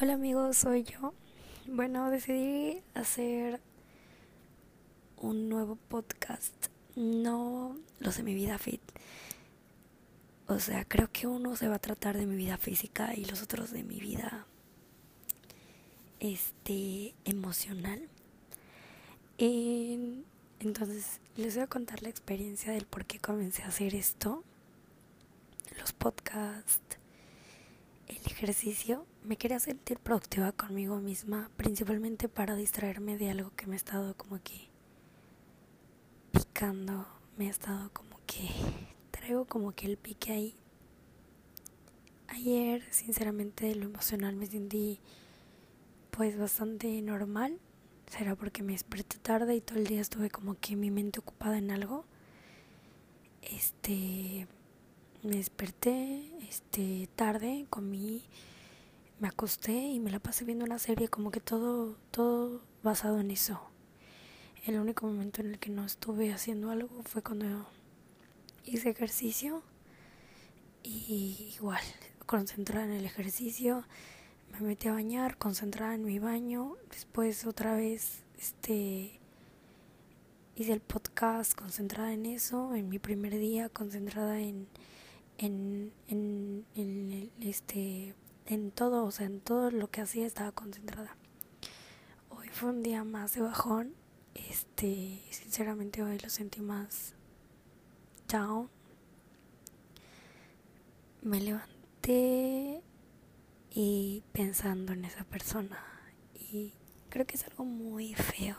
Hola amigos, soy yo. Bueno, decidí hacer un nuevo podcast. No los de mi vida fit. O sea, creo que uno se va a tratar de mi vida física y los otros de mi vida este emocional. entonces, les voy a contar la experiencia del por qué comencé a hacer esto. Los podcasts el ejercicio, me quería sentir productiva conmigo misma, principalmente para distraerme de algo que me ha estado como que picando, me ha estado como que traigo como que el pique ahí. Ayer, sinceramente, lo emocional me sentí pues bastante normal. Será porque me desperté tarde y todo el día estuve como que mi mente ocupada en algo. Este me desperté este tarde, comí, me acosté y me la pasé viendo una serie como que todo todo basado en eso. El único momento en el que no estuve haciendo algo fue cuando hice ejercicio y igual concentrada en el ejercicio, me metí a bañar, concentrada en mi baño, después otra vez este hice el podcast concentrada en eso, en mi primer día concentrada en en, en, en, este, en todo, o sea, en todo lo que hacía estaba concentrada. Hoy fue un día más de bajón, este, sinceramente hoy lo sentí más down. Me levanté y pensando en esa persona y creo que es algo muy feo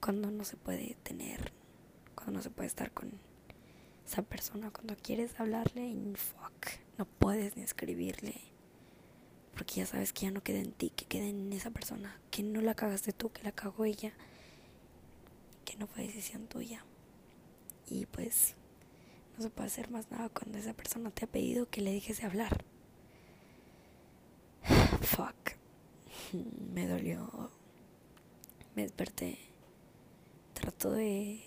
cuando no se puede tener, cuando no se puede estar con esa persona cuando quieres hablarle y fuck, no puedes ni escribirle. Porque ya sabes que ya no queda en ti, que queda en esa persona, que no la cagaste tú, que la cagó ella, que no fue decisión tuya. Y pues no se puede hacer más nada cuando esa persona te ha pedido que le dejes de hablar. Fuck. Me dolió. Me desperté. Trato de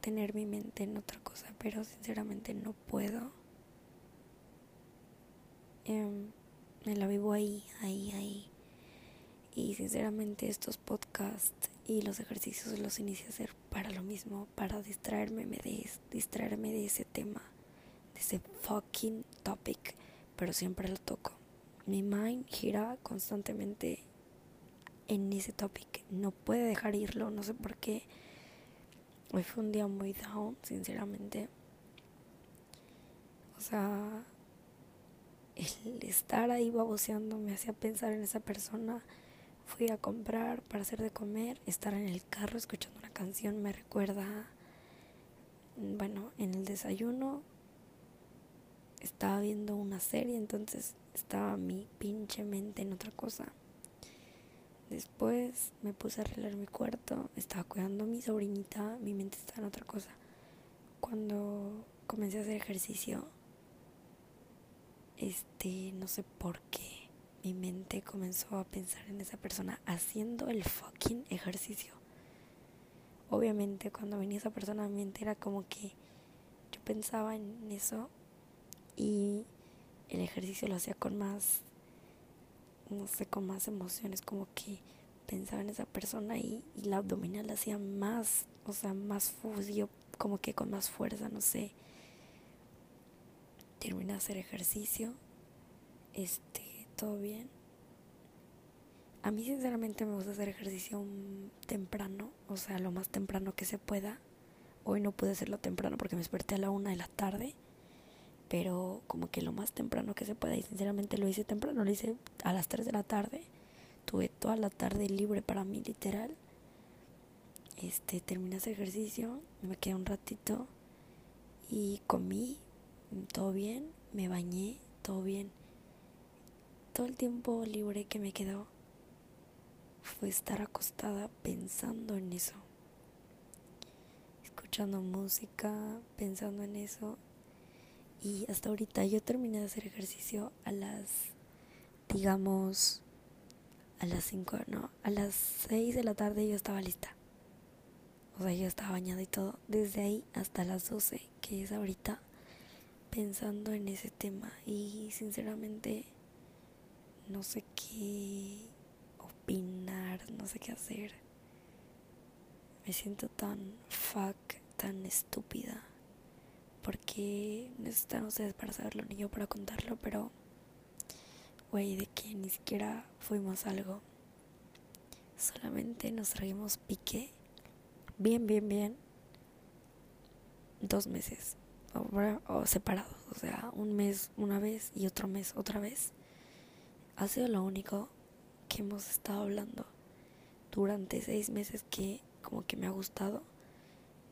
tener mi mente en otra cosa, pero sinceramente no puedo. Em, me la vivo ahí, ahí, ahí. Y sinceramente estos podcasts y los ejercicios los inicié a hacer para lo mismo, para distraerme de, distraerme de ese tema, de ese fucking topic, pero siempre lo toco. Mi mind gira constantemente en ese topic, no puede dejar irlo, no sé por qué Hoy fue un día muy down, sinceramente. O sea, el estar ahí baboseando me hacía pensar en esa persona. Fui a comprar para hacer de comer, estar en el carro escuchando una canción me recuerda, bueno, en el desayuno estaba viendo una serie, entonces estaba mi pinche mente en otra cosa. Después me puse a arreglar mi cuarto, estaba cuidando a mi sobrinita, mi mente estaba en otra cosa. Cuando comencé a hacer ejercicio, este, no sé por qué, mi mente comenzó a pensar en esa persona haciendo el fucking ejercicio. Obviamente cuando venía esa persona a mi mente era como que yo pensaba en eso y el ejercicio lo hacía con más no sé, con más emociones, como que pensaba en esa persona y, y la abdominal la hacía más, o sea, más fusión, como que con más fuerza, no sé. Terminé de hacer ejercicio, este, todo bien. A mí sinceramente me gusta hacer ejercicio temprano, o sea, lo más temprano que se pueda. Hoy no pude hacerlo temprano porque me desperté a la una de la tarde pero como que lo más temprano que se pueda y sinceramente lo hice temprano, lo hice a las 3 de la tarde, tuve toda la tarde libre para mí literal, este, terminé ese ejercicio, me quedé un ratito y comí, todo bien, me bañé, todo bien, todo el tiempo libre que me quedó fue estar acostada pensando en eso, escuchando música, pensando en eso y hasta ahorita yo terminé de hacer ejercicio a las, digamos, a las 5, no, a las 6 de la tarde yo estaba lista. O sea, yo estaba bañada y todo. Desde ahí hasta las 12, que es ahorita, pensando en ese tema. Y sinceramente no sé qué opinar, no sé qué hacer. Me siento tan fuck, tan estúpida. Porque necesitan ustedes para saberlo ni yo para contarlo, pero güey, de que ni siquiera fuimos algo. Solamente nos traímos pique. Bien, bien, bien. Dos meses. O, separados. O sea, un mes una vez y otro mes otra vez. Ha sido lo único que hemos estado hablando durante seis meses que como que me ha gustado.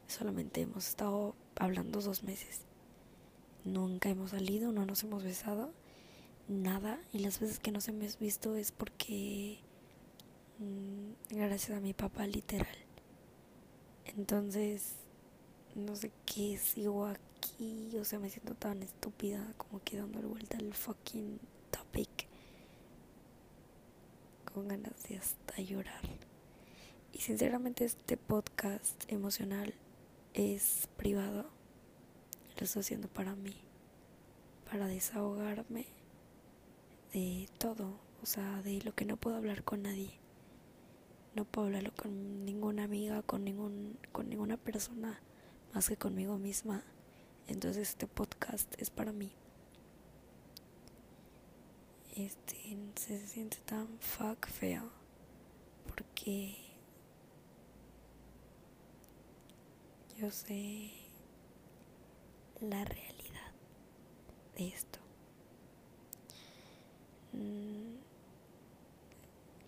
Solamente hemos estado hablando dos meses. Nunca hemos salido, no nos hemos besado nada y las veces que nos hemos visto es porque mm, gracias a mi papá literal entonces no sé qué sigo aquí o sea me siento tan estúpida como que dándole vuelta al fucking topic con ganas de hasta llorar y sinceramente este podcast emocional es privado lo estoy haciendo para mí para desahogarme de todo, o sea, de lo que no puedo hablar con nadie. No puedo hablarlo con ninguna amiga, con ningún con ninguna persona más que conmigo misma. Entonces este podcast es para mí. Este se siente tan fuck feo porque yo sé la realidad de esto. Mm,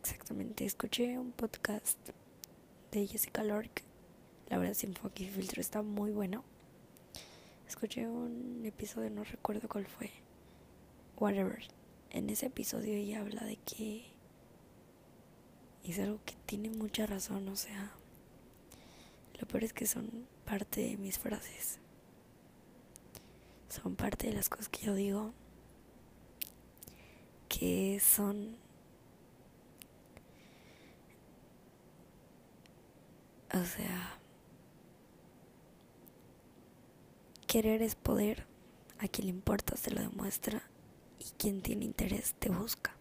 exactamente, escuché un podcast de Jessica Lork. La verdad, sin fucking filtro está muy bueno. Escuché un episodio, no recuerdo cuál fue. Whatever. En ese episodio ella habla de que es algo que tiene mucha razón, o sea, lo peor es que son parte de mis frases. Son parte de las cosas que yo digo que son o sea querer es poder. A quien le importa se lo demuestra. Y quien tiene interés te busca.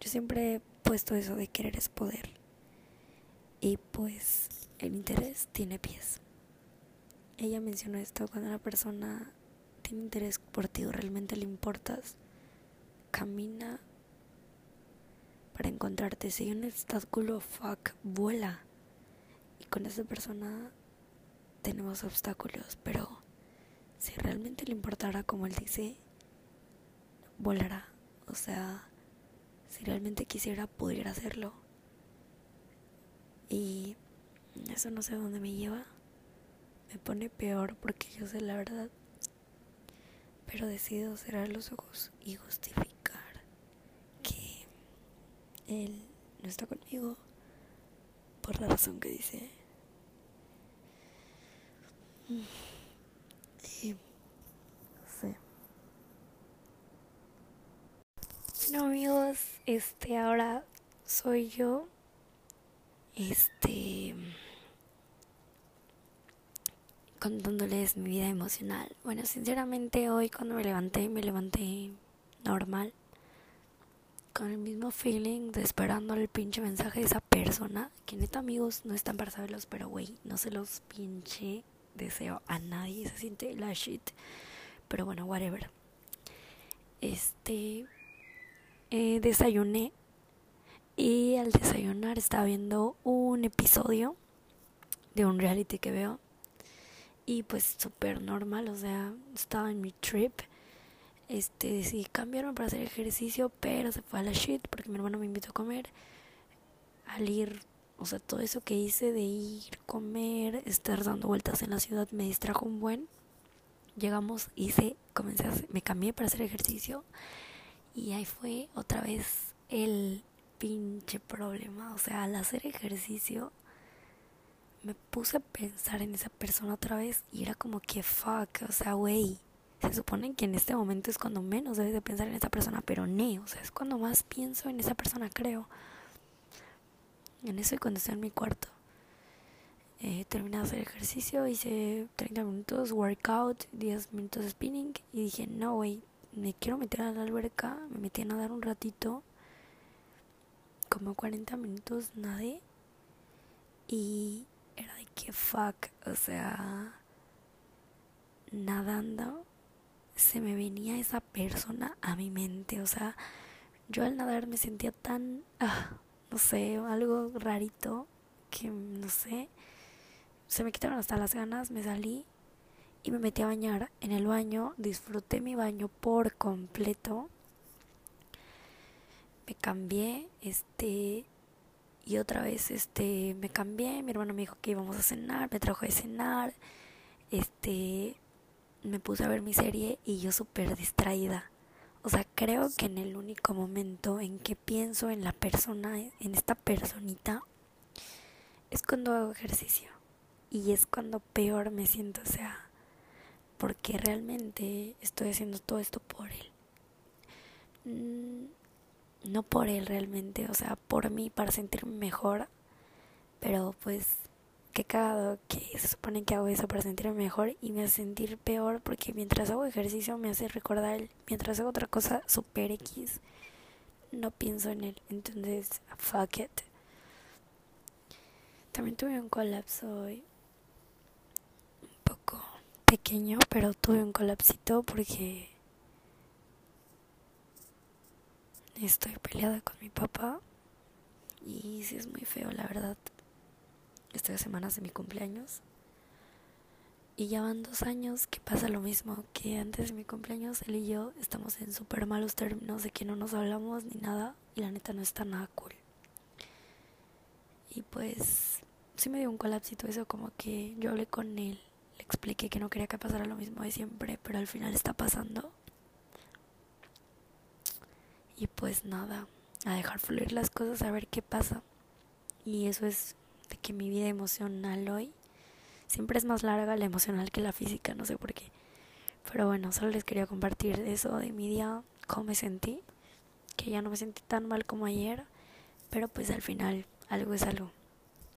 Yo siempre he puesto eso de querer es poder. Y pues el interés tiene pies. Ella mencionó esto cuando una persona tiene interés por ti o realmente le importas camina para encontrarte. Si hay un obstáculo, fuck, vuela. Y con esa persona tenemos obstáculos, pero si realmente le importara como él dice, volará. O sea, si realmente quisiera, pudiera hacerlo. Y eso no sé dónde me lleva. Me pone peor porque yo sé la verdad. Pero decido cerrar los ojos y justificar él no está conmigo por la razón que dice. Y sé. Bueno amigos, este ahora soy yo. Este contándoles mi vida emocional. Bueno, sinceramente hoy cuando me levanté, me levanté normal con el mismo feeling de esperando el pinche mensaje de esa persona. Que neta, amigos, no están para saberlos, pero güey, no se los pinche deseo a nadie. Se siente la shit. Pero bueno, whatever. Este. Eh, desayuné. Y al desayunar estaba viendo un episodio de un reality que veo. Y pues súper normal, o sea, estaba en mi trip este decidí cambiarme para hacer ejercicio, pero se fue a la shit porque mi hermano me invitó a comer. Al ir, o sea, todo eso que hice de ir, comer, estar dando vueltas en la ciudad me distrajo un buen. Llegamos, hice, comencé a me cambié para hacer ejercicio y ahí fue otra vez el pinche problema. O sea, al hacer ejercicio me puse a pensar en esa persona otra vez y era como que fuck, o sea, güey se supone que en este momento es cuando menos debes de pensar en esa persona, pero no, o sea, es cuando más pienso en esa persona, creo. En eso y cuando estoy en mi cuarto. Eh, terminé de hacer ejercicio, hice 30 minutos workout, 10 minutos spinning y dije, no, güey, me quiero meter a la alberca, me metí a nadar un ratito, como 40 minutos nadé y era de que fuck, o sea, nadando se me venía esa persona a mi mente, o sea, yo al nadar me sentía tan, ah, no sé, algo rarito que no sé, se me quitaron hasta las ganas, me salí y me metí a bañar. En el baño disfruté mi baño por completo. Me cambié, este, y otra vez, este, me cambié. Mi hermano me dijo que íbamos a cenar, me trajo de cenar, este, me puse a ver mi serie y yo súper distraída. O sea, creo que en el único momento en que pienso en la persona, en esta personita, es cuando hago ejercicio. Y es cuando peor me siento, o sea, porque realmente estoy haciendo todo esto por él. Mm, no por él realmente, o sea, por mí, para sentirme mejor. Pero pues, qué cagado que se supone que hago eso para sentirme mejor y me hace sentir peor porque mientras hago ejercicio me hace recordar él. Mientras hago otra cosa super X, no pienso en él. Entonces, fuck it. También tuve un colapso hoy pequeño, pero tuve un colapsito porque estoy peleada con mi papá y sí es muy feo, la verdad. Estoy a semanas de mi cumpleaños y ya van dos años que pasa lo mismo que antes de mi cumpleaños. Él y yo estamos en súper malos términos de que no nos hablamos ni nada y la neta no está nada cool. Y pues sí me dio un colapsito eso, como que yo hablé con él expliqué que no quería que pasara lo mismo de siempre, pero al final está pasando. Y pues nada, a dejar fluir las cosas, a ver qué pasa. Y eso es de que mi vida emocional hoy siempre es más larga la emocional que la física, no sé por qué. Pero bueno, solo les quería compartir eso de mi día, cómo me sentí, que ya no me sentí tan mal como ayer, pero pues al final algo es algo.